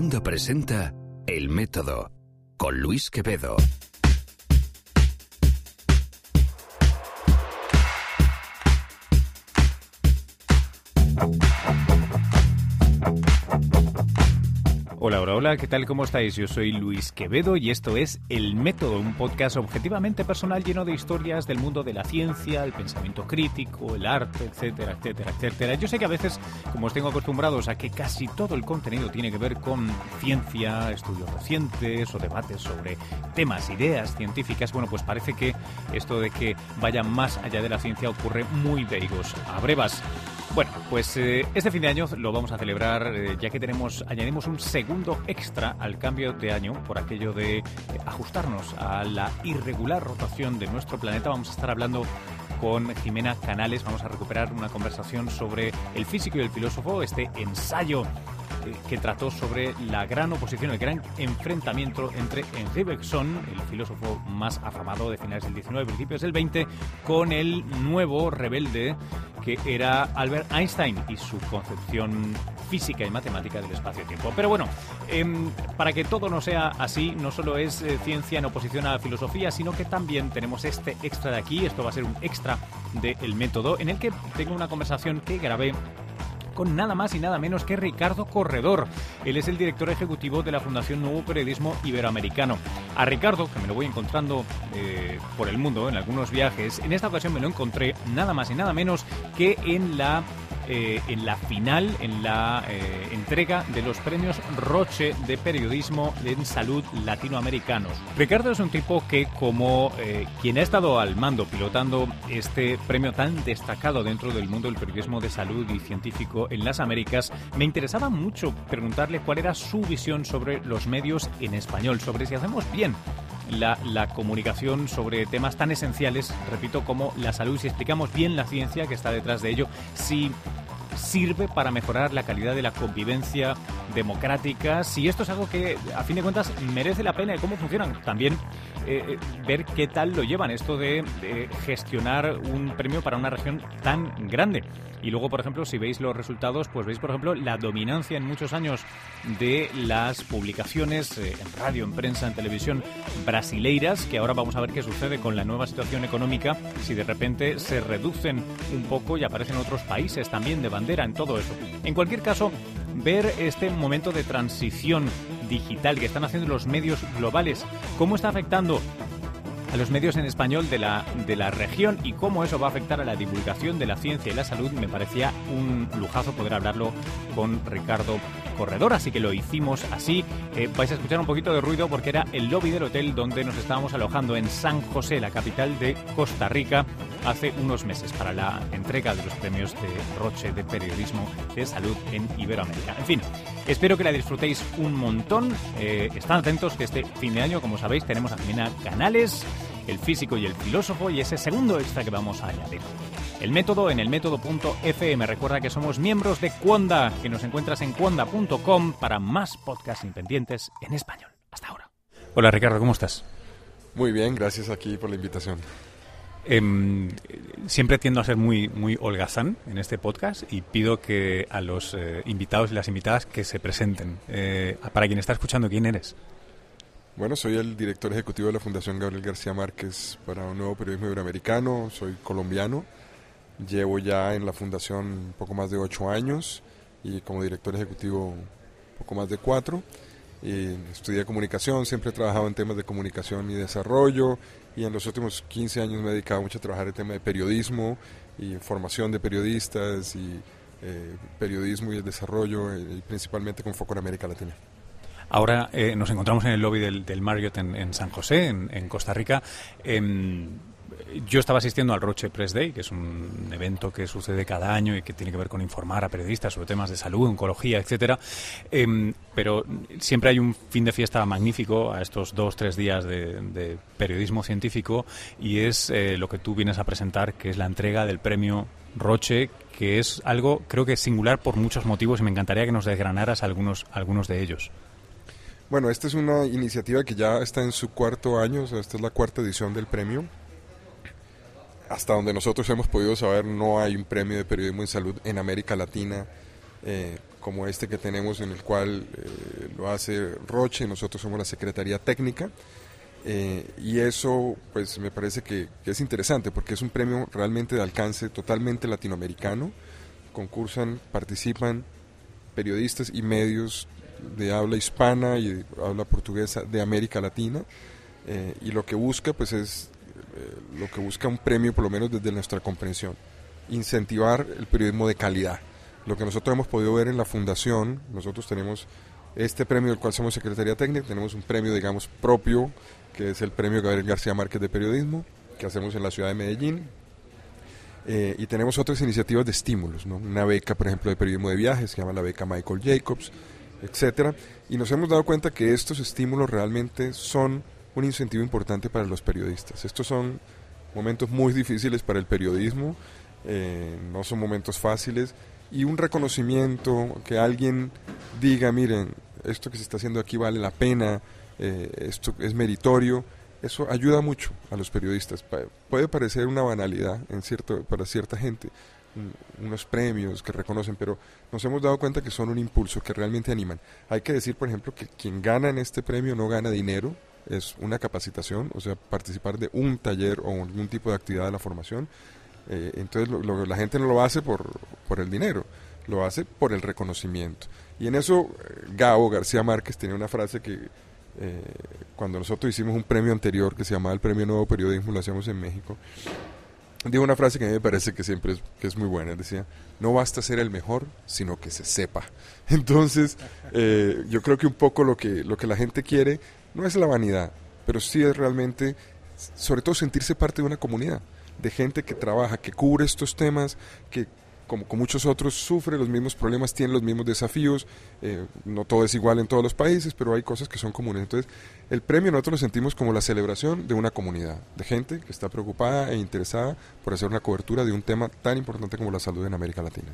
Cuando presenta El Método con Luis Quevedo. Hola, hola, hola, ¿qué tal? ¿Cómo estáis? Yo soy Luis Quevedo y esto es El Método, un podcast objetivamente personal lleno de historias del mundo de la ciencia, el pensamiento crítico, el arte, etcétera, etcétera, etcétera. Yo sé que a veces, como os tengo acostumbrados a que casi todo el contenido tiene que ver con ciencia, estudios recientes o debates sobre temas, ideas científicas, bueno, pues parece que esto de que vaya más allá de la ciencia ocurre muy de higos a brevas. Bueno, pues eh, este fin de año lo vamos a celebrar eh, ya que tenemos añadimos un segundo extra al cambio de año por aquello de eh, ajustarnos a la irregular rotación de nuestro planeta. Vamos a estar hablando con Jimena Canales, vamos a recuperar una conversación sobre el físico y el filósofo, este ensayo que trató sobre la gran oposición, el gran enfrentamiento entre Henri Bergson, el filósofo más afamado de finales del 19 principios del 20, con el nuevo rebelde que era Albert Einstein y su concepción física y matemática del espacio-tiempo. Pero bueno, em, para que todo no sea así, no solo es eh, ciencia en oposición a la filosofía, sino que también tenemos este extra de aquí, esto va a ser un extra del método, en el que tengo una conversación que grabé con nada más y nada menos que Ricardo Corredor. Él es el director ejecutivo de la Fundación Nuevo Periodismo Iberoamericano. A Ricardo, que me lo voy encontrando eh, por el mundo en algunos viajes, en esta ocasión me lo encontré nada más y nada menos que en la eh, en la final, en la eh, entrega de los premios Roche de Periodismo en Salud Latinoamericanos. Ricardo es un tipo que, como eh, quien ha estado al mando pilotando este premio tan destacado dentro del mundo del periodismo de salud y científico en las Américas, me interesaba mucho preguntarle cuál era su visión sobre los medios en español, sobre si hacemos bien la, comunicación sobre temas tan esenciales, repito, como la salud, si explicamos bien la ciencia que está detrás de ello, si sirve para mejorar la calidad de la convivencia democrática, si esto es algo que a fin de cuentas merece la pena y cómo funcionan. También eh, ver qué tal lo llevan esto de, de, gestionar un premio para una región tan grande. Y luego, por ejemplo, si veis los resultados, pues veis, por ejemplo, la dominancia en muchos años de las publicaciones eh, en radio, en prensa, en televisión brasileiras, que ahora vamos a ver qué sucede con la nueva situación económica, si de repente se reducen un poco y aparecen otros países también de bandera en todo eso. En cualquier caso, ver este momento de transición digital que están haciendo los medios globales, cómo está afectando a los medios en español de la, de la región y cómo eso va a afectar a la divulgación de la ciencia y la salud, me parecía un lujazo poder hablarlo con Ricardo Corredor, así que lo hicimos así. Eh, vais a escuchar un poquito de ruido porque era el lobby del hotel donde nos estábamos alojando en San José, la capital de Costa Rica, hace unos meses para la entrega de los premios de Roche de Periodismo de Salud en Iberoamérica. En fin, espero que la disfrutéis un montón. Eh, están atentos que este fin de año, como sabéis, tenemos a Jimena Canales, el físico y el filósofo, y ese segundo extra que vamos a añadir. El método en el método.fm. Recuerda que somos miembros de Cuonda, que nos encuentras en cuonda.com para más podcasts independientes en español. Hasta ahora. Hola Ricardo, ¿cómo estás? Muy bien, gracias aquí por la invitación. Eh, siempre tiendo a ser muy, muy holgazán en este podcast y pido que a los eh, invitados y las invitadas que se presenten. Eh, para quien está escuchando, ¿quién eres? Bueno, soy el director ejecutivo de la Fundación Gabriel García Márquez para un nuevo periodismo iberoamericano, soy colombiano, llevo ya en la fundación un poco más de ocho años y como director ejecutivo un poco más de cuatro. Y estudié comunicación, siempre he trabajado en temas de comunicación y desarrollo y en los últimos 15 años me he dedicado mucho a trabajar en temas de periodismo y formación de periodistas y eh, periodismo y el desarrollo, eh, principalmente con foco en América Latina. Ahora eh, nos encontramos en el lobby del, Marriott en, San José, en, Costa Rica. Eh, yo estaba asistiendo al Roche Press Day, que es un evento que sucede cada año y que tiene que ver con informar a periodistas sobre temas de salud, oncología, etcétera. Eh, pero siempre hay un fin de fiesta magnífico a estos dos, tres días de, de periodismo científico y es eh, lo que tú vienes a presentar, que es la entrega del premio Roche, que es algo creo que singular por muchos motivos y me encantaría que nos desgranaras algunos, algunos de ellos. Bueno, esta es una iniciativa que ya está en su cuarto año, o sea, esta es la cuarta edición del premio. Hasta donde nosotros hemos podido saber, no hay un premio de periodismo en salud en América Latina eh, como este que tenemos en el cual lo hace Roche, nosotros somos la Secretaría Técnica. y eso pues me parece que, es interesante porque es un premio realmente de alcance totalmente latinoamericano. Concursan, participan periodistas y medios de habla hispana y de habla portuguesa de América Latina eh, y lo que busca pues es eh, lo que busca un premio por lo menos desde nuestra comprensión incentivar el periodismo de calidad. Lo que nosotros hemos podido ver en la fundación nosotros tenemos este premio del cual somos secretaría técnica tenemos un premio digamos propio que es el premio Gabriel García Márquez de periodismo que hacemos en la ciudad de Medellín. Eh, y tenemos otras iniciativas de estímulos, ¿no? una beca, por ejemplo, de periodismo de viajes, se llama la beca Michael Jacobs, etcétera, y nos hemos dado cuenta que estos estímulos realmente son un incentivo importante para los periodistas. Estos son momentos muy difíciles para el periodismo, eh, no son momentos fáciles, y un reconocimiento, que alguien diga, miren, esto que se está haciendo aquí vale la pena, eh, esto es meritorio, eso ayuda mucho a los periodistas. Puede parecer una banalidad en cierto, para cierta gente, unos premios que reconocen, pero nos hemos dado cuenta que son un impulso, que realmente animan. Hay que decir, por ejemplo, que quien gana en este premio no gana dinero, es una capacitación, o sea, participar de un taller o algún tipo de actividad de la formación. Eh, entonces la gente no lo hace por, por el dinero, lo hace por el reconocimiento. Y en eso eh, Gabo García Márquez tiene una frase que eh, cuando nosotros hicimos un premio anterior que se llamaba el Premio Nuevo Periodismo, lo hacíamos en México, dijo una frase que a mí me parece que siempre es, que es muy buena. Decía, no basta ser el mejor, sino que se sepa. Entonces, eh, yo creo que un poco lo que, lo que la gente quiere no es la vanidad, pero sí es realmente, sobre todo, sentirse parte de una comunidad de gente que trabaja, que cubre estos temas, que como con muchos otros, sufre los mismos problemas, tiene los mismos desafíos. Eh, no todo es igual en todos los países, pero hay cosas que son comunes. Entonces, el premio nosotros lo sentimos como la celebración de una comunidad, de gente que está preocupada e interesada por hacer una cobertura de un tema tan importante como la salud en América Latina.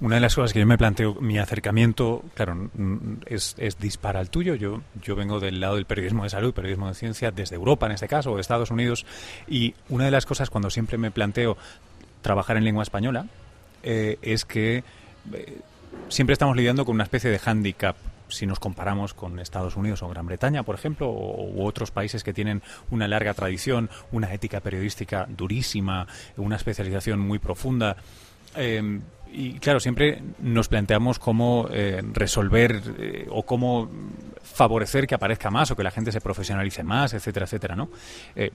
Una de las cosas que yo me planteo, mi acercamiento, claro, es, es dispara al tuyo. Yo, yo vengo del lado del periodismo de salud, periodismo de ciencia, desde Europa en este caso, o de Estados Unidos. Y una de las cosas cuando siempre me planteo trabajar en lengua española, eh, es que eh, siempre estamos lidiando con una especie de hándicap si nos comparamos con Estados Unidos o Gran Bretaña, por ejemplo, o, otros países que tienen una larga tradición, una ética periodística durísima, una especialización muy profunda. Em, y claro, siempre nos planteamos cómo eh, resolver o cómo favorecer que aparezca más o que la gente se profesionalice más, etcétera, etcétera, ¿no?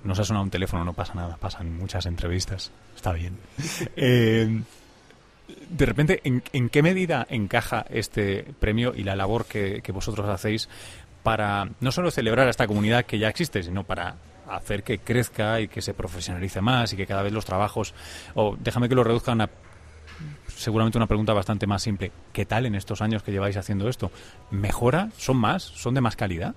nos ha sonado un teléfono, no pasa nada, pasan muchas entrevistas, está bien. de repente, ¿en, qué medida encaja este premio y la labor que, vosotros hacéis para no solo celebrar a esta comunidad que ya existe, sino para hacer que crezca y que se profesionalice más y que cada vez los trabajos, o déjame que lo reduzca a una, seguramente una pregunta bastante más simple, ¿qué tal en estos años que lleváis haciendo esto? ¿Mejora? ¿Son más? ¿Son de más calidad?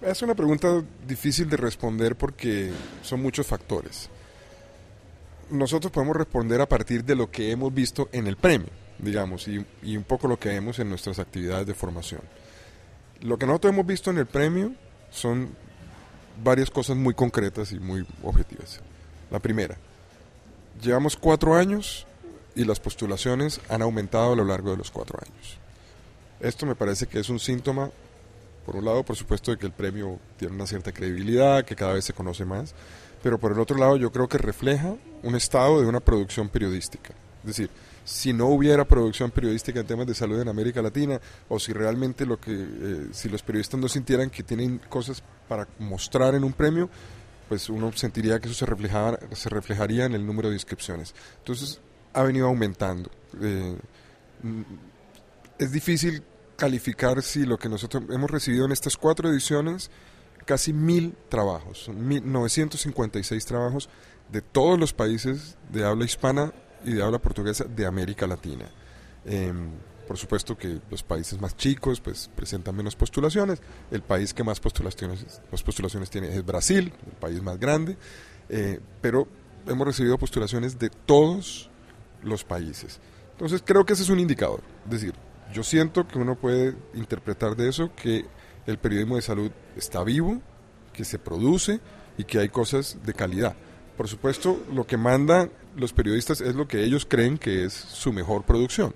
Es una pregunta difícil de responder porque son muchos factores nosotros podemos responder a partir de lo que hemos visto en el premio, digamos, y, un poco lo que vemos en nuestras actividades de formación. Lo que nosotros hemos visto en el premio son varias cosas muy concretas y muy objetivas. La primera, llevamos cuatro años y las postulaciones han aumentado a lo largo de los cuatro años. Esto me parece que es un síntoma, por un lado, por supuesto, de que el premio tiene una cierta credibilidad, que cada vez se conoce más, pero por el otro lado yo creo que refleja un estado de una producción periodística. Es decir, si no hubiera producción periodística en temas de salud en América Latina, o si realmente lo que, eh, si los periodistas no sintieran que tienen cosas para mostrar en un premio, pues uno sentiría que eso se, reflejaba, se reflejaría en el número de inscripciones. Entonces, ha venido aumentando. Eh, es difícil calificar si lo que nosotros hemos recibido en estas cuatro ediciones casi mil trabajos, 956 trabajos de todos los países de habla hispana y de habla portuguesa de América Latina. Em, por supuesto que los países más chicos pues presentan menos postulaciones. El país que más postulaciones, postulaciones tiene es Brasil, el país más grande, eh, pero hemos recibido postulaciones de todos los países. Entonces creo que ese es un indicador. Es decir, yo siento que uno puede interpretar de eso que el periodismo de salud está vivo, que se produce y que hay cosas de calidad. Por supuesto, lo que mandan los periodistas es lo que ellos creen que es su mejor producción.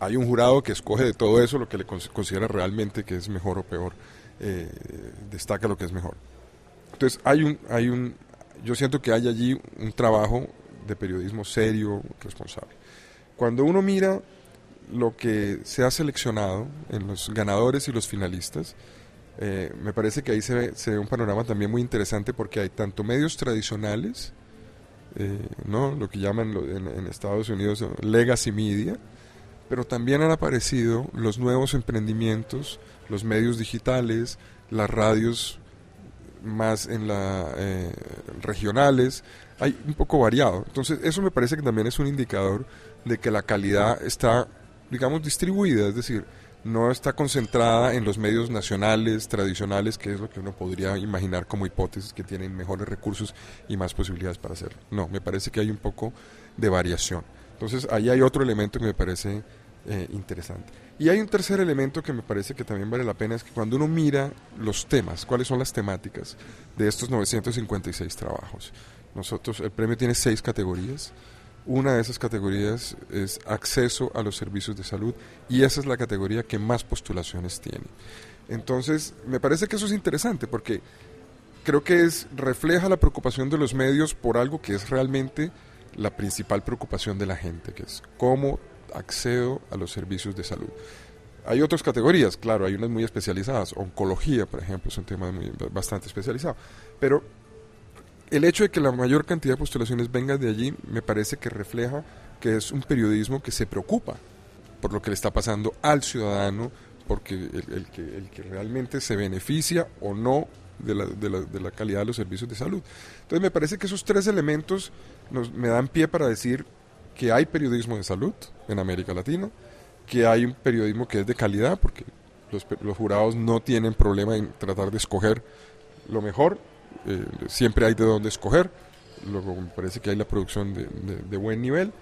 Hay un jurado que escoge de todo eso lo que le considera realmente que es mejor o peor, eh, destaca lo que es mejor. Entonces hay un, hay un, yo siento que hay allí un trabajo de periodismo serio, responsable. Cuando uno mira lo que se ha seleccionado en los ganadores y los finalistas, eh, me parece que ahí se ve, se ve, un panorama también muy interesante porque hay tanto medios tradicionales, eh, ¿no? lo que llaman en, Estados Unidos legacy media, pero también han aparecido los nuevos emprendimientos, los medios digitales, las radios más en la eh, regionales, hay un poco variado. Entonces, eso me parece que también es un indicador de que la calidad está, digamos, distribuida, es decir, no está concentrada en los medios nacionales, tradicionales, que es lo que uno podría imaginar como hipótesis, que tienen mejores recursos y más posibilidades para hacerlo. No, me parece que hay un poco de variación. Entonces, ahí hay otro elemento que me parece eh, interesante. Y hay un tercer elemento que me parece que también vale la pena, es que cuando uno mira los temas, cuáles son las temáticas de estos 956 trabajos, nosotros, el premio tiene seis categorías, una de esas categorías es acceso a los servicios de salud y esa es la categoría que más postulaciones tiene. Entonces, me parece que eso es interesante porque creo que es refleja la preocupación de los medios por algo que es realmente la principal preocupación de la gente, que es cómo accedo a los servicios de salud. Hay otras categorías, claro, hay unas muy especializadas, oncología, por ejemplo, es un tema muy, bastante especializado, pero el hecho de que la mayor cantidad de postulaciones venga de allí me parece que refleja que es un periodismo que se preocupa por lo que le está pasando al ciudadano, porque el, que, realmente se beneficia o no de la, de, la, de la, calidad de los servicios de salud. Entonces me parece que esos tres elementos me dan pie para decir que hay periodismo de salud en América Latina, que hay un periodismo que es de calidad, porque los, los jurados no tienen problema en tratar de escoger lo mejor, eh, siempre hay de dónde escoger, luego me parece que hay la producción de, buen nivel,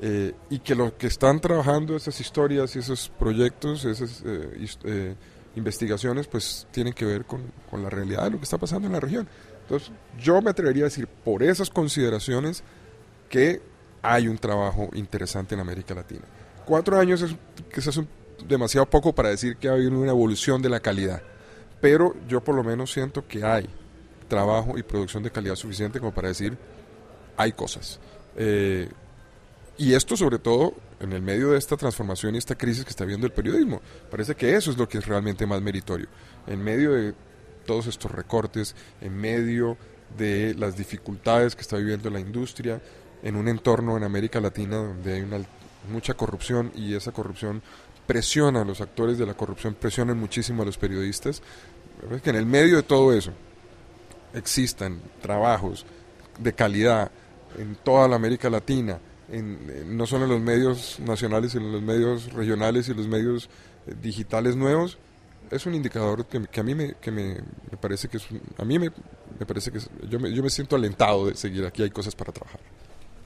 eh, y que los que están trabajando esas historias y esos proyectos, esas eh, investigaciones, pues tienen que ver con, con, la realidad de lo que está pasando en la región. Entonces, yo me atrevería a decir, por esas consideraciones, que hay un trabajo interesante en América Latina. Cuatro años es quizás un, demasiado poco para decir que ha habido una evolución de la calidad, pero yo por lo menos siento que hay trabajo y producción de calidad suficiente como para decir, hay cosas. Eh, y esto sobre todo en el medio de esta transformación y esta crisis que está viendo el periodismo. Parece que eso es lo que es realmente más meritorio. En medio de todos estos recortes, en medio de las dificultades que está viviendo la industria, en un entorno en América Latina donde hay una, mucha corrupción y esa corrupción presiona a los actores de la corrupción, presionan muchísimo a los periodistas. Es que en el medio de todo eso, existan trabajos de calidad en toda la América Latina, en, no solo en los medios nacionales, sino en los medios regionales y los medios eh, digitales nuevos, es un indicador que, a mí me, que me, parece que es, a mí me, parece que yo, me, yo me siento alentado de seguir aquí, hay cosas para trabajar.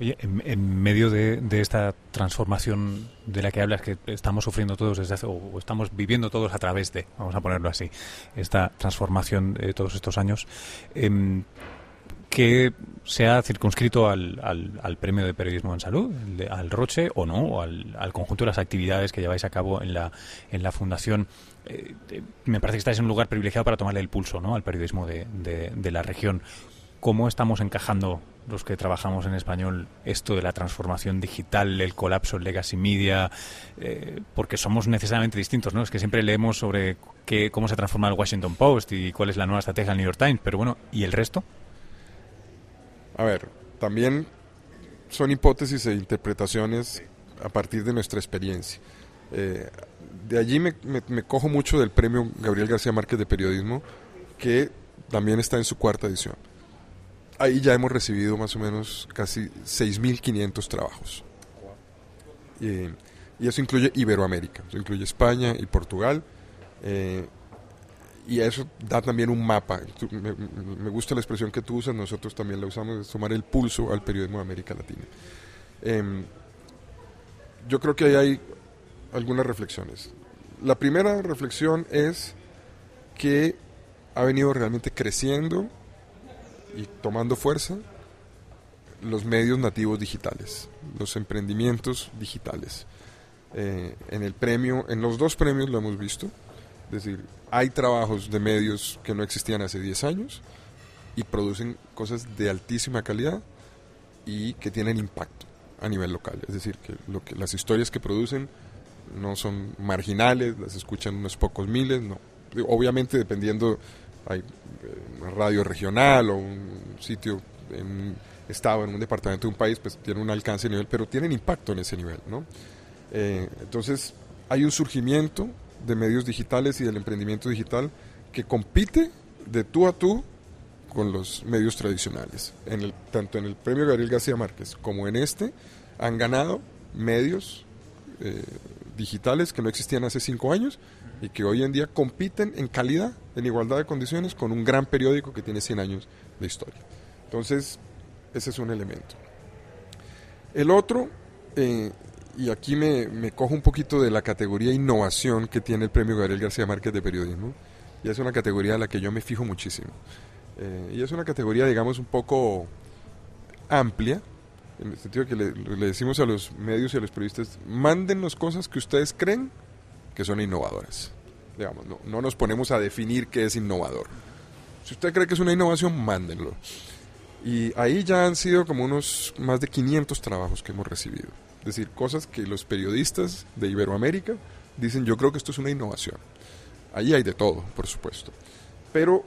Oye, en, medio de, esta transformación de la que hablas, que estamos sufriendo todos desde hace, o estamos viviendo todos a través de, vamos a ponerlo así, esta transformación de todos estos años, eh, que se ha circunscrito al, al, premio de periodismo en salud, al Roche o no, o al, conjunto de las actividades que lleváis a cabo en la, en la fundación. Eh, me parece que estáis en un lugar privilegiado para tomarle el pulso ¿no? al periodismo de, de la región. ¿Cómo estamos encajando los que trabajamos en español esto de la transformación digital, el colapso en legacy media, eh, porque somos necesariamente distintos, ¿no? Es que siempre leemos sobre qué, cómo se transforma el Washington Post y cuál es la nueva estrategia del New York Times, pero bueno, ¿y el resto? A ver, también son hipótesis e interpretaciones a partir de nuestra experiencia. Eh, de allí me, me cojo mucho del premio Gabriel García Márquez de Periodismo, que también está en su cuarta edición ahí ya hemos recibido más o menos casi 6.500 trabajos. Y, eso incluye Iberoamérica, eso incluye España y Portugal. Eh, y eso da también un mapa. Me, gusta la expresión que tú usas, nosotros también la usamos, es tomar el pulso al periodismo de América Latina. Em, yo creo que ahí hay algunas reflexiones. La primera reflexión es que ha venido realmente creciendo y tomando fuerza los medios nativos digitales, los emprendimientos digitales. Eh, en el premio, en los dos premios lo hemos visto. Es decir, hay trabajos de medios que no existían hace 10 años y producen cosas de altísima calidad y que tienen impacto a nivel local. Es decir, que, lo que las historias que producen no son marginales, las escuchan unos pocos miles, no. Obviamente dependiendo, hay una radio regional o un sitio en un estado, en un departamento de un país, pues tiene un alcance a nivel, pero tienen impacto en ese nivel, ¿no? Eh, entonces, hay un surgimiento de medios digitales y del emprendimiento digital que compite de tú a tú con los medios tradicionales. En el, tanto en el premio Gabriel García Márquez como en este han ganado medios eh, digitales que no existían hace cinco años y que hoy en día compiten en calidad, en igualdad de condiciones, con un gran periódico que tiene 100 años de historia. Entonces, ese es un elemento. El otro, eh, y aquí me, cojo un poquito de la categoría innovación que tiene el premio Gabriel García Márquez de periodismo, y es una categoría a la que yo me fijo muchísimo. Eh, y es una categoría, digamos, un poco amplia, en el sentido que le, le, decimos a los medios y a los periodistas, mándennos cosas que ustedes creen que son innovadoras. Digamos, no, no nos ponemos a definir qué es innovador. Si usted cree que es una innovación, mándenlo. Y ahí ya han sido como unos más de 500 trabajos que hemos recibido. Es decir, cosas que los periodistas de Iberoamérica dicen, yo creo que esto es una innovación. Ahí hay de todo, por supuesto. Pero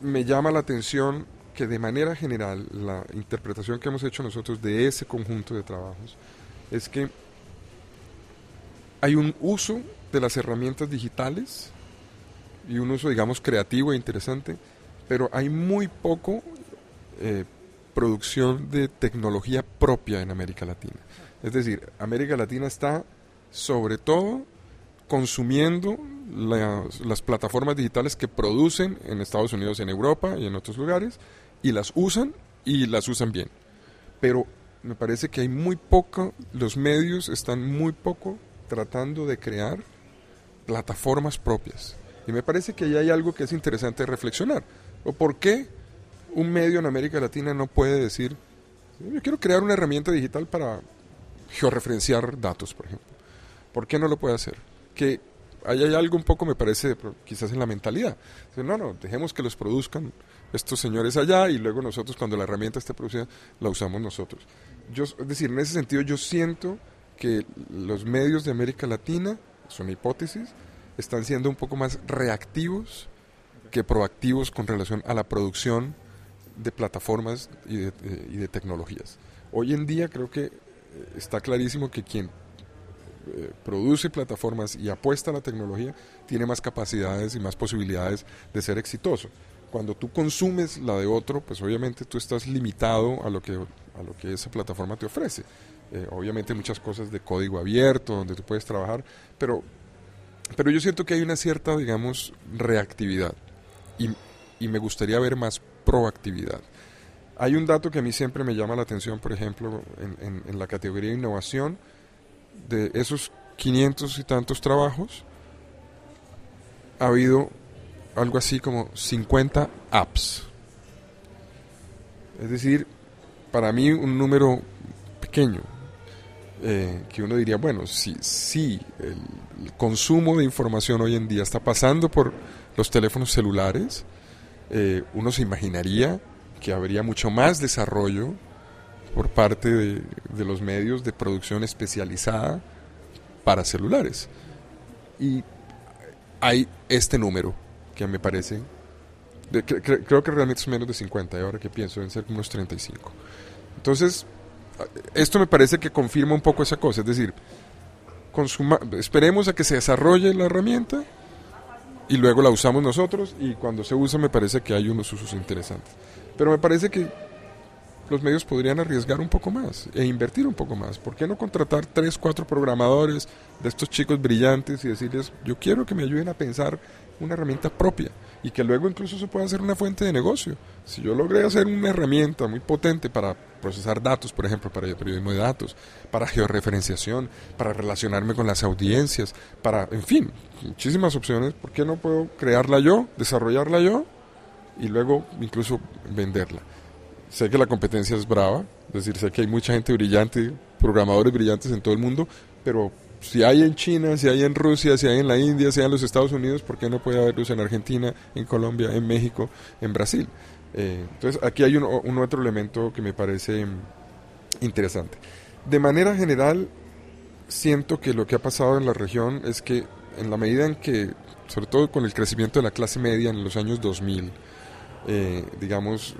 me llama la atención de manera general la interpretación que hemos hecho nosotros de ese conjunto de trabajos es que hay un uso de las herramientas digitales y un uso, digamos, creativo e interesante, pero hay muy poco eh, producción de tecnología propia en América Latina. Es decir, América Latina está sobre todo consumiendo las, las, plataformas digitales que producen en Estados Unidos, en Europa y en otros lugares, y las usan y las usan bien. Pero me parece que hay muy poco, los medios están muy poco tratando de crear plataformas propias. Y me parece que ahí hay algo que es interesante reflexionar. ¿O por qué un medio en América Latina no puede decir, yo quiero crear una herramienta digital para georreferenciar datos, por ejemplo? ¿Por qué no lo puede hacer? Que ahí hay algo un poco, me parece, quizás en la mentalidad. No, no, dejemos que los produzcan estos señores allá y luego nosotros, cuando la herramienta esté producida, la usamos nosotros. Yo, es decir, en ese sentido yo siento que los medios de América Latina, es una hipótesis, están siendo un poco más reactivos que proactivos con relación a la producción de plataformas y de, de tecnologías. Hoy en día creo que está clarísimo que quien eh, produce plataformas y apuesta a la tecnología tiene más capacidades y más posibilidades de ser exitoso. Cuando tú consumes la de otro, pues obviamente tú estás limitado a lo que, a lo que esa plataforma te ofrece. Eh, obviamente muchas cosas de código abierto, donde tú puedes trabajar, pero, pero yo siento que hay una cierta, digamos, reactividad y, me gustaría ver más proactividad. Hay un dato que a mí siempre me llama la atención, por ejemplo, en, en, en la categoría innovación, de esos 500 y tantos trabajos, ha habido algo así como 50 apps. Es decir, para mí un número pequeño, eh, que uno diría, bueno, si, si el, consumo de información hoy en día está pasando por los teléfonos celulares, eh, uno se imaginaría que habría mucho más desarrollo por parte de, los medios de producción especializada para celulares. Y hay este número que me parece, de, cre, creo que realmente es menos de 50, y ahora que pienso, deben ser unos 35. Entonces, esto me parece que confirma un poco esa cosa, es decir, consuma, esperemos a que se desarrolle la herramienta y luego la usamos nosotros y cuando se usa me parece que hay unos usos interesantes. Pero me parece que los medios podrían arriesgar un poco más e invertir un poco más. ¿Por qué no contratar tres, cuatro programadores de estos chicos brillantes y decirles, yo quiero que me ayuden a pensar una herramienta propia y que luego incluso se pueda hacer una fuente de negocio? Si yo logré hacer una herramienta muy potente para procesar datos, por ejemplo, para el periodismo de datos, para georreferenciación, para relacionarme con las audiencias, para, en fin, muchísimas opciones, ¿por qué no puedo crearla yo, desarrollarla yo y luego incluso venderla? Sé que la competencia es brava, es decir, sé que hay mucha gente brillante, programadores brillantes en todo el mundo, pero si hay en China, si hay en Rusia, si hay en la India, si hay en los Estados Unidos, ¿por qué no puede haber luz en Argentina, en Colombia, en México, en Brasil? Eh, entonces aquí hay un, otro elemento que me parece interesante. De manera general, siento que lo que ha pasado en la región es que en la medida en que, sobre todo con el crecimiento de la clase media en los años 2000, eh, digamos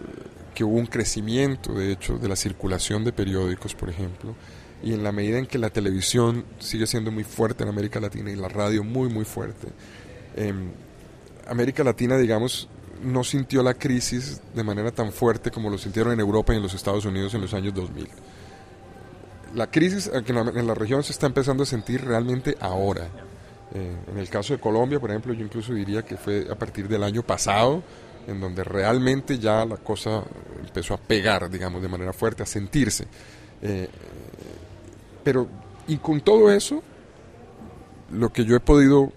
que hubo un crecimiento, de hecho, de la circulación de periódicos, por ejemplo, y en la medida en que la televisión sigue siendo muy fuerte en América Latina y la radio muy, muy fuerte, em, América Latina, digamos, no sintió la crisis de manera tan fuerte como lo sintieron en Europa y en los Estados Unidos en los años 2000. La crisis en la, región se está empezando a sentir realmente ahora. Eh, en el caso de Colombia, por ejemplo, yo incluso diría que fue a partir del año pasado, en donde realmente ya la cosa empezó a pegar, digamos, de manera fuerte, a sentirse. Eh, pero, y con todo eso, lo que yo he podido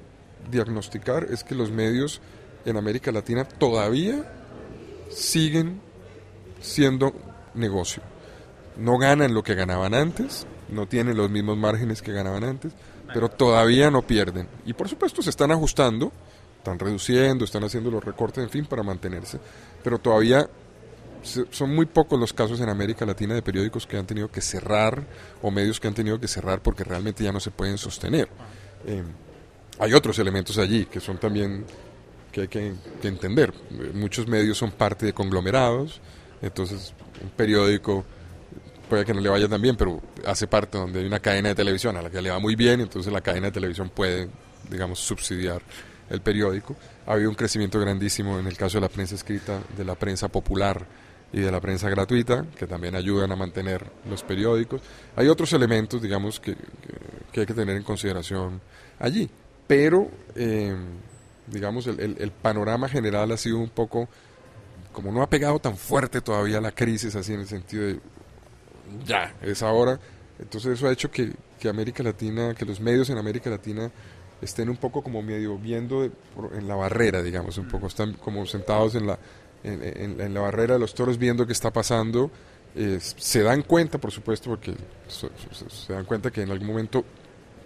diagnosticar es que los medios en América Latina todavía siguen siendo negocio. No ganan lo que ganaban antes, no tienen los mismos márgenes que ganaban antes, pero todavía no pierden. Y por supuesto se están ajustando, están reduciendo, están haciendo los recortes, en fin, para mantenerse, pero todavía son muy pocos los casos en América Latina de periódicos que han tenido que cerrar o medios que han tenido que cerrar porque realmente ya no se pueden sostener. Eh, hay otros elementos allí que son también que hay que, entender. Muchos medios son parte de conglomerados, entonces un periódico puede que no le vaya tan bien, pero hace parte donde hay una cadena de televisión a la que le va muy bien, entonces la cadena de televisión puede, digamos, subsidiar el periódico. Ha habido un crecimiento grandísimo en el caso de la prensa escrita, de la prensa popular y de la prensa gratuita, que también ayudan a mantener los periódicos. Hay otros elementos, digamos, que, que, hay que tener en consideración allí, pero... Eh, digamos, el, el, panorama general ha sido un poco, como no ha pegado tan fuerte todavía la crisis, así en el sentido de, ya, es ahora, entonces eso ha hecho que, que América Latina, que los medios en América Latina estén un poco como medio viendo en la barrera, digamos, un poco, están como sentados en la, en, la barrera de los toros viendo qué está pasando. se dan cuenta, por supuesto, porque se dan cuenta que en algún momento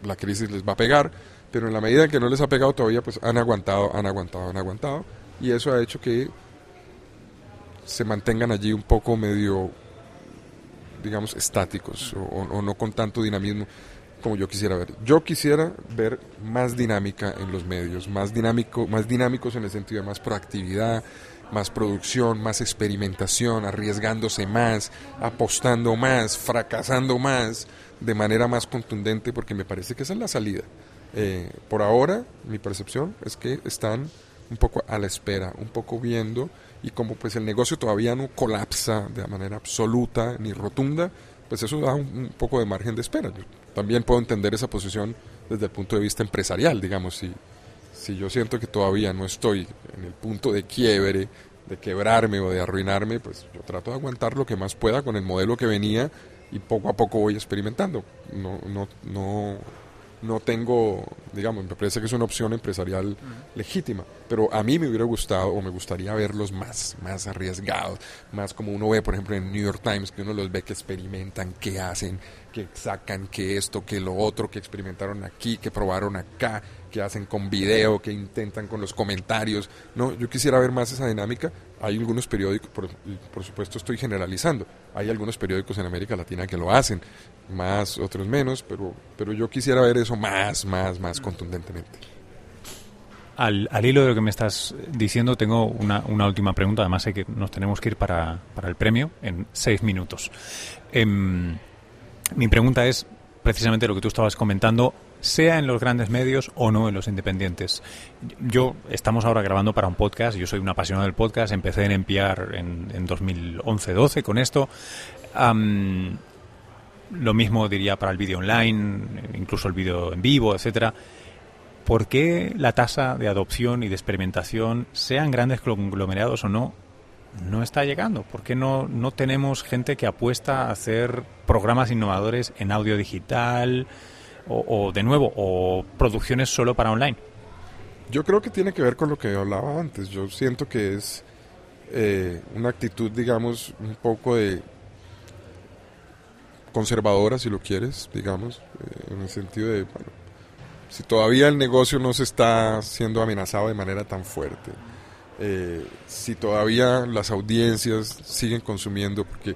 la crisis les va a pegar, pero en la medida en que no les ha pegado todavía, pues han aguantado, han aguantado, han aguantado, y eso ha hecho que se mantengan allí un poco medio, digamos, estáticos o, no con tanto dinamismo como yo quisiera ver. Yo quisiera ver más dinámica en los medios, más dinámico, más dinámicos en el sentido de más proactividad, más producción, más experimentación, arriesgándose más, apostando más, fracasando más, de manera más contundente, porque me parece que esa es la salida. Eh, por ahora, mi percepción es que están un poco a la espera, un poco viendo, y como pues el negocio todavía no colapsa de manera absoluta ni rotunda, pues eso da un, poco de margen de espera. también puedo entender esa posición desde el punto de vista empresarial, digamos, si, si yo siento que todavía no estoy en el punto de quiebre, de quebrarme o de arruinarme, pues yo trato de aguantar lo que más pueda con el modelo que venía y poco a poco voy experimentando. No, no, no, no tengo, digamos, me parece que es una opción empresarial legítima, pero a mí me hubiera gustado o me gustaría verlos más, más arriesgados, más como uno ve, por ejemplo, en New York Times, que uno los ve que experimentan, que hacen, que sacan, que esto, que lo otro, que experimentaron aquí, que probaron acá, que hacen con video, que intentan con los comentarios. No, yo quisiera ver más esa dinámica. Hay algunos periódicos, por, por, supuesto estoy generalizando, hay algunos periódicos en América Latina que lo hacen, más, otros menos, pero, pero yo quisiera ver eso más, más, más contundentemente. Al, al hilo de lo que me estás diciendo, tengo una, una última pregunta. Además, sé que nos tenemos que ir para, para el premio en seis minutos. Em, mi pregunta es precisamente lo que tú estabas comentando sea en los grandes medios o no en los independientes. Yo estamos ahora grabando para un podcast, yo soy un apasionado del podcast, empecé en enviar en, en 2011-12 con esto. lo mismo diría para el vídeo online, incluso el vídeo en vivo, etcétera. ¿Por qué la tasa de adopción y de experimentación, sean grandes conglomerados o no, no está llegando? ¿Por qué no, no tenemos gente que apuesta a hacer programas innovadores en audio digital? O, de nuevo, o producciones solo para online? Yo creo que tiene que ver con lo que hablaba antes. Yo siento que es eh, una actitud, digamos, un poco de conservadora, si lo quieres, digamos, eh, en el sentido de, bueno, si todavía el negocio no se está siendo amenazado de manera tan fuerte, eh, si todavía las audiencias siguen consumiendo, porque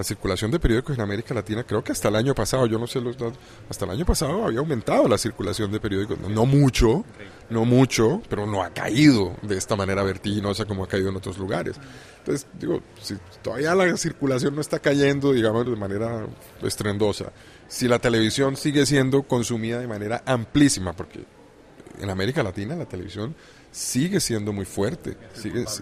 la circulación de periódicos en América Latina, creo que hasta el año pasado, yo no sé los datos, hasta el año pasado había aumentado la circulación de periódicos, no mucho, no mucho, pero no ha caído de esta manera vertiginosa como ha caído en otros lugares. Entonces, digo, si todavía la circulación no está cayendo, digamos, de manera estruendosa, si la televisión sigue siendo consumida de manera amplísima, porque en América Latina la televisión sigue siendo muy fuerte,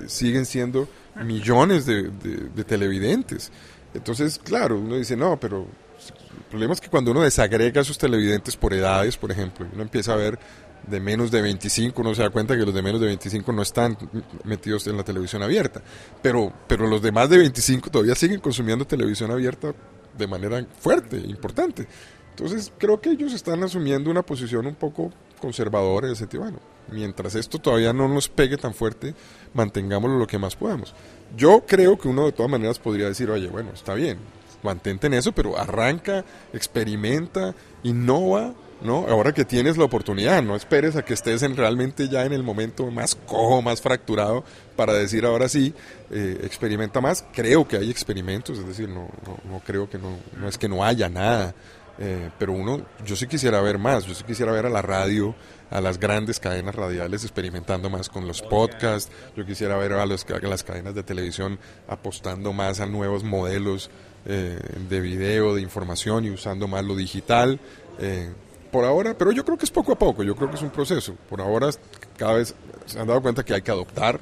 siguen siendo millones de televidentes. Entonces, claro, uno dice, no, pero el problema es que cuando uno desagrega a sus televidentes por edades, por ejemplo, uno empieza a ver de menos de 25, uno se da cuenta que los de menos de 25 no están metidos en la televisión abierta, pero, pero los de más de 25 todavía siguen consumiendo televisión abierta de manera fuerte, importante. Entonces creo que ellos están asumiendo una posición un poco conservadora en el mientras esto todavía no nos pegue tan fuerte, mantengámoslo lo que más podamos. Yo creo que uno de todas maneras podría decir, oye, bueno, está bien, mantente en eso, pero arranca, experimenta, innova, ¿no? Ahora que tienes la oportunidad, no esperes a que estés en, realmente ya en el momento más cojo, más fracturado, para decir ahora sí, eh, experimenta más. Creo que hay experimentos, es decir, no, no, creo que no, no es que no haya nada, eh, pero uno, yo sí quisiera ver más, yo sí quisiera ver a la radio a las grandes cadenas radiales experimentando más con los podcasts, yo quisiera ver a, los, las cadenas de televisión apostando más a nuevos modelos eh, de video, de información y usando más lo digital. Eh, por ahora, pero yo creo que es poco a poco, yo creo que es un proceso. Por ahora cada vez se han dado cuenta que hay que adoptar,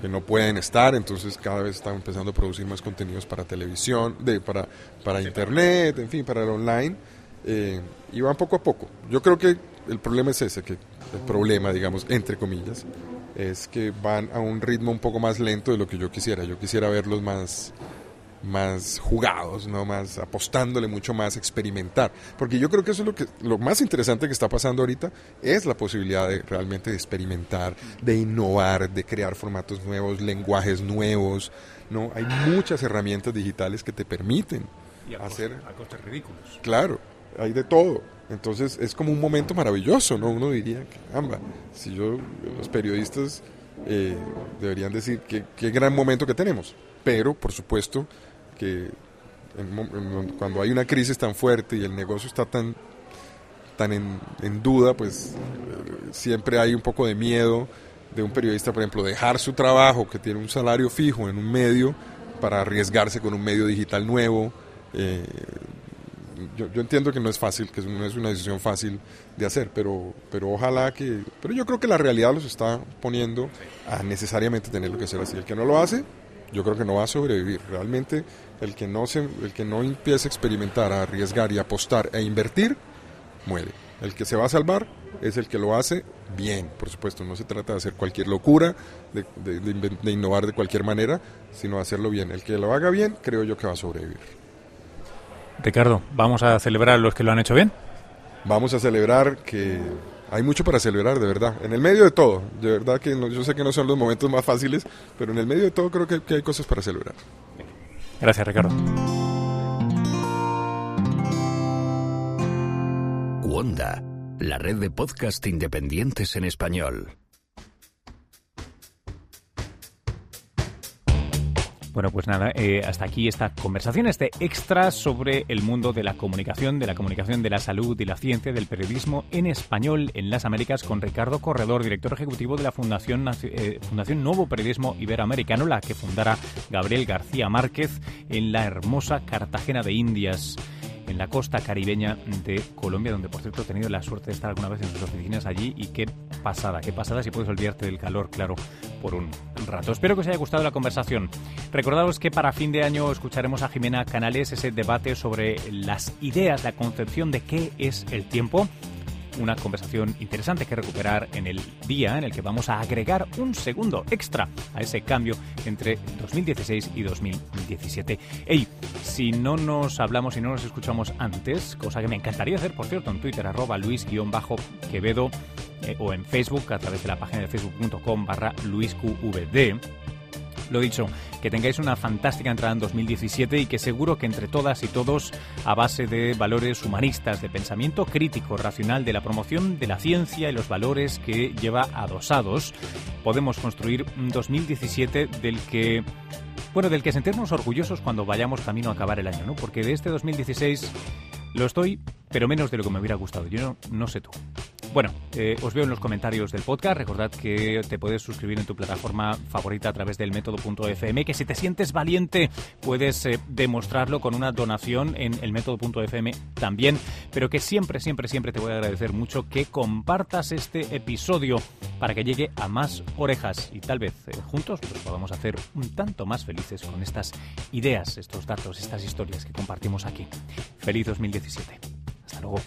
que no pueden estar, entonces cada vez están empezando a producir más contenidos para televisión, de, para, para internet, en fin, para el online, eh, y van poco a poco. Yo creo que el problema es ese, que el problema, digamos, entre comillas, es que van a un ritmo un poco más lento de lo que yo quisiera. Yo quisiera verlos más, más jugados, no más apostándole mucho más, experimentar, porque yo creo que eso es lo que lo más interesante que está pasando ahorita es la posibilidad de realmente de experimentar, de innovar, de crear formatos nuevos, lenguajes nuevos, no, hay muchas herramientas digitales que te permiten hacer a costes ridículos. Claro, hay de todo. Entonces es como un momento maravilloso, ¿no? Uno diría, amba, si yo, los periodistas eh, deberían decir que qué gran momento que tenemos. Pero, por supuesto, que cuando hay una crisis tan fuerte y el negocio está tan, tan en, en duda, pues eh, siempre hay un poco de miedo de un periodista, por ejemplo, dejar su trabajo, que tiene un salario fijo en un medio, para arriesgarse con un medio digital nuevo. Eh, yo, yo, entiendo que no es fácil, que no es una decisión fácil de hacer, pero, pero ojalá que... Pero yo creo que la realidad los está poniendo a necesariamente tener lo que hacer así. El que no lo hace, yo creo que no va a sobrevivir. Realmente el que no, se, el que no empiece a experimentar, a arriesgar y apostar e invertir, muere. El que se va a salvar es el que lo hace bien, por supuesto. No se trata de hacer cualquier locura, de, de innovar de cualquier manera, sino hacerlo bien. El que lo haga bien, creo yo que va a sobrevivir. Ricardo, ¿vamos a celebrar los que lo han hecho bien? Vamos a celebrar que hay mucho para celebrar, de verdad. En el medio de todo, de verdad que yo sé que no son los momentos más fáciles, pero en el medio de todo creo que, que hay cosas para celebrar. Gracias, Ricardo. Wanda, la red de podcast independientes en español. Bueno, pues nada, eh, hasta aquí esta conversación, este extra sobre el mundo de la comunicación, de la comunicación de la salud y la ciencia, del periodismo en español en las Américas con Ricardo Corredor, director ejecutivo de la Fundación, eh, Fundación Nuevo Periodismo Iberoamericano, la que fundara Gabriel García Márquez en la hermosa Cartagena de Indias en la costa caribeña de Colombia, donde por cierto he tenido la suerte de estar alguna vez en sus oficinas allí. Y qué pasada, qué pasada si puedes olvidarte del calor, claro, por un rato. Espero que os haya gustado la conversación. Recordaos que para fin de año escucharemos a Jimena Canales ese debate sobre las ideas, la concepción de qué es el tiempo una conversación interesante que recuperar en el día en el que vamos a agregar un segundo extra a ese cambio entre 2016 y 2017. Ey, si no nos hablamos y no nos escuchamos antes, cosa que me encantaría hacer, por cierto, en Twitter, arroba luis-quevedo eh, o en Facebook a través de la página de facebook.com barra luisqvd Lo dicho, que tengáis una fantástica entrada en 2017 y que seguro que entre todas y todos, a base de valores humanistas, de pensamiento crítico, racional, de la promoción de la ciencia y los valores que lleva adosados, podemos construir un 2017 del que bueno, del que sentirnos orgullosos cuando vayamos camino a acabar el año, ¿no? Porque de este 2016 lo estoy, pero menos de lo que me hubiera gustado. Yo no, no sé tú. Bueno, eh, os veo en los comentarios del podcast. Recordad que te puedes suscribir en tu plataforma favorita a través del método.fm, que si te sientes valiente puedes eh, demostrarlo con una donación en el método.fm también, pero que siempre, siempre, siempre te voy a agradecer mucho que compartas este episodio para que llegue a más orejas y tal vez eh, juntos pues, podamos hacer un tanto más felices con estas ideas, estos datos, estas historias que compartimos aquí. Feliz 2017. Hasta luego.